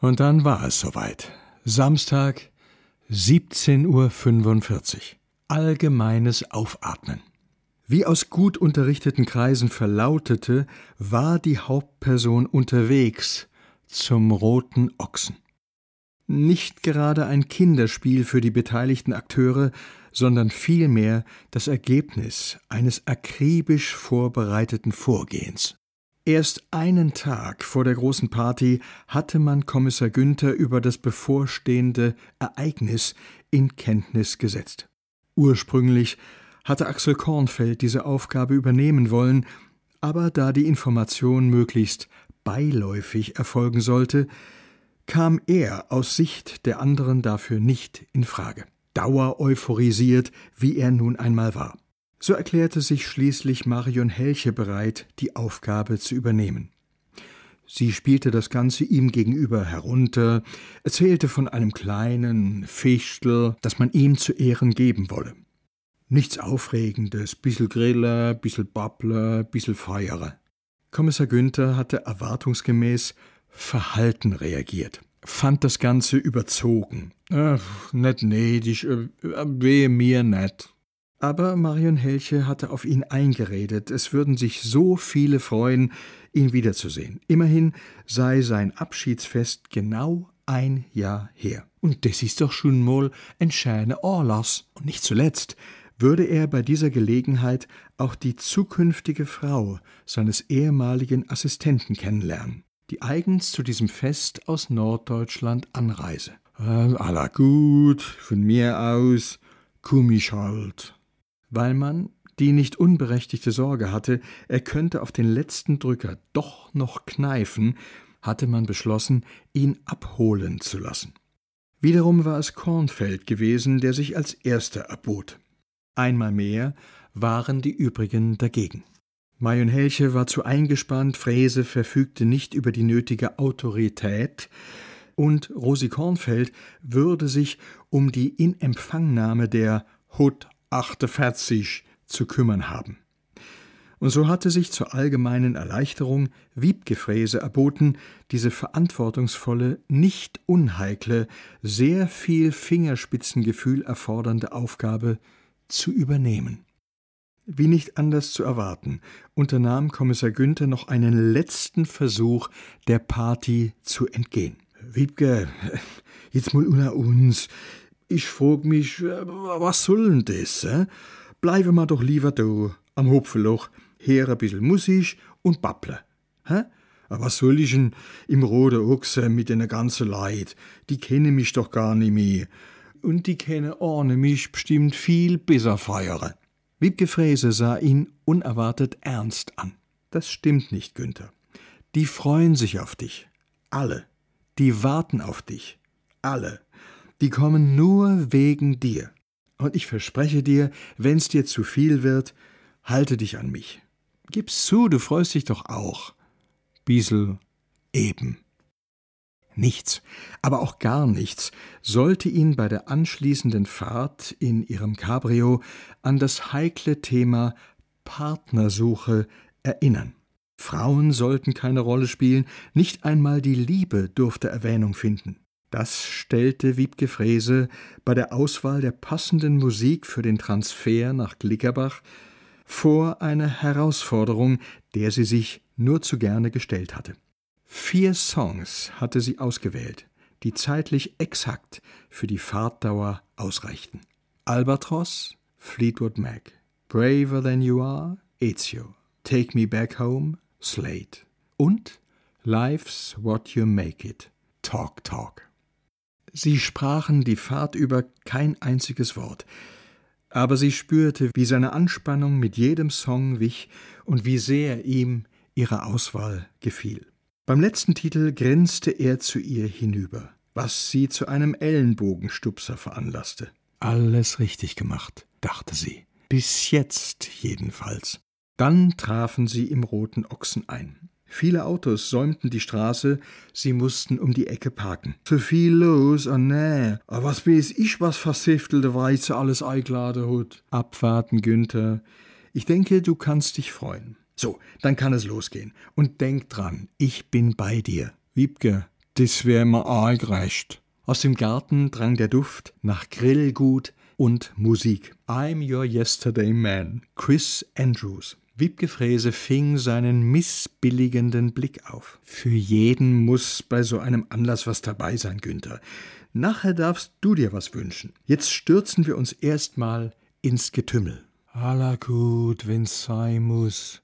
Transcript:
Und dann war es soweit. Samstag, 17.45 Uhr. Allgemeines Aufatmen. Wie aus gut unterrichteten Kreisen verlautete, war die Hauptperson unterwegs zum roten Ochsen. Nicht gerade ein Kinderspiel für die beteiligten Akteure, sondern vielmehr das Ergebnis eines akribisch vorbereiteten Vorgehens. Erst einen Tag vor der großen Party hatte man Kommissar Günther über das bevorstehende Ereignis in Kenntnis gesetzt. Ursprünglich hatte Axel Kornfeld diese Aufgabe übernehmen wollen, aber da die Information möglichst beiläufig erfolgen sollte, kam er aus Sicht der anderen dafür nicht in Frage. Dauer euphorisiert, wie er nun einmal war. So erklärte sich schließlich Marion Helche bereit, die Aufgabe zu übernehmen. Sie spielte das Ganze ihm gegenüber herunter, erzählte von einem kleinen Fichtel, das man ihm zu Ehren geben wolle. Nichts Aufregendes, bissel Griller, bissel Babbler, bissel Feierer. Kommissar Günther hatte erwartungsgemäß verhalten reagiert, fand das Ganze überzogen. Ach, net nedisch, äh, wehe mir net. Aber Marion Helche hatte auf ihn eingeredet, es würden sich so viele freuen, ihn wiederzusehen. Immerhin sei sein Abschiedsfest genau ein Jahr her. Und das ist doch schon mal ein schöner Anlass. Und nicht zuletzt würde er bei dieser Gelegenheit auch die zukünftige Frau seines ehemaligen Assistenten kennenlernen, die eigens zu diesem Fest aus Norddeutschland anreise. Äh, aller gut, von mir aus, komm ich halt. Weil man die nicht unberechtigte Sorge hatte, er könnte auf den letzten Drücker doch noch kneifen, hatte man beschlossen, ihn abholen zu lassen. Wiederum war es Kornfeld gewesen, der sich als erster erbot. Einmal mehr waren die übrigen dagegen. Marion Helche war zu eingespannt, Fräse verfügte nicht über die nötige Autorität, und Rosi Kornfeld würde sich um die Inempfangnahme der Hut 48 zu kümmern haben. Und so hatte sich zur allgemeinen Erleichterung Wiebgefräse erboten, diese verantwortungsvolle, nicht unheikle, sehr viel Fingerspitzengefühl erfordernde Aufgabe zu übernehmen. Wie nicht anders zu erwarten, unternahm Kommissar Günther noch einen letzten Versuch, der Party zu entgehen. Wiebke, jetzt mal unter uns. Ich frag mich, was soll denn das? Äh? Bleiben wir doch lieber da, am Hopfeloch, her ein bisschen Musik und babble. Hä? Was soll ich denn im roten Ochse mit den ganzen Leid? Die kennen mich doch gar nicht mehr und die kenne ohne mich bestimmt viel besser feiere. Wiebke Fräse sah ihn unerwartet ernst an. Das stimmt nicht, Günther. Die freuen sich auf dich. Alle. Die warten auf dich. Alle. Die kommen nur wegen dir. Und ich verspreche dir, wenn's dir zu viel wird, halte dich an mich. Gib's zu, du freust dich doch auch. Biesel eben. Nichts, aber auch gar nichts sollte ihn bei der anschließenden Fahrt in ihrem Cabrio an das heikle Thema Partnersuche erinnern. Frauen sollten keine Rolle spielen, nicht einmal die Liebe durfte Erwähnung finden. Das stellte Wiebke Frese bei der Auswahl der passenden Musik für den Transfer nach Glickerbach vor eine Herausforderung, der sie sich nur zu gerne gestellt hatte. Vier Songs hatte sie ausgewählt, die zeitlich exakt für die Fahrtdauer ausreichten. Albatross, Fleetwood Mac, Braver Than You Are, Ezio, Take Me Back Home, Slate und Life's What You Make It, Talk Talk. Sie sprachen die Fahrt über kein einziges Wort, aber sie spürte, wie seine Anspannung mit jedem Song wich und wie sehr ihm ihre Auswahl gefiel. Beim letzten Titel grinste er zu ihr hinüber, was sie zu einem Ellenbogenstupser veranlasste. Alles richtig gemacht, dachte sie. Bis jetzt jedenfalls. Dann trafen sie im roten Ochsen ein. Viele Autos säumten die Straße, sie mussten um die Ecke parken. Zu viel los, oh nee. Aber was weiß ich, was versiftelte Weize alles eingeladen hat. Abwarten, Günther. Ich denke, du kannst dich freuen. So, dann kann es losgehen. Und denk dran, ich bin bei dir. Wiebke, Das wär mir arg recht. Aus dem Garten drang der Duft nach Grillgut und Musik. I'm Your Yesterday Man, Chris Andrews. Wiebke Frese fing seinen missbilligenden Blick auf. Für jeden muss bei so einem Anlass was dabei sein, Günther. Nachher darfst du dir was wünschen. Jetzt stürzen wir uns erstmal ins Getümmel. Aller gut, wenn's sein muss.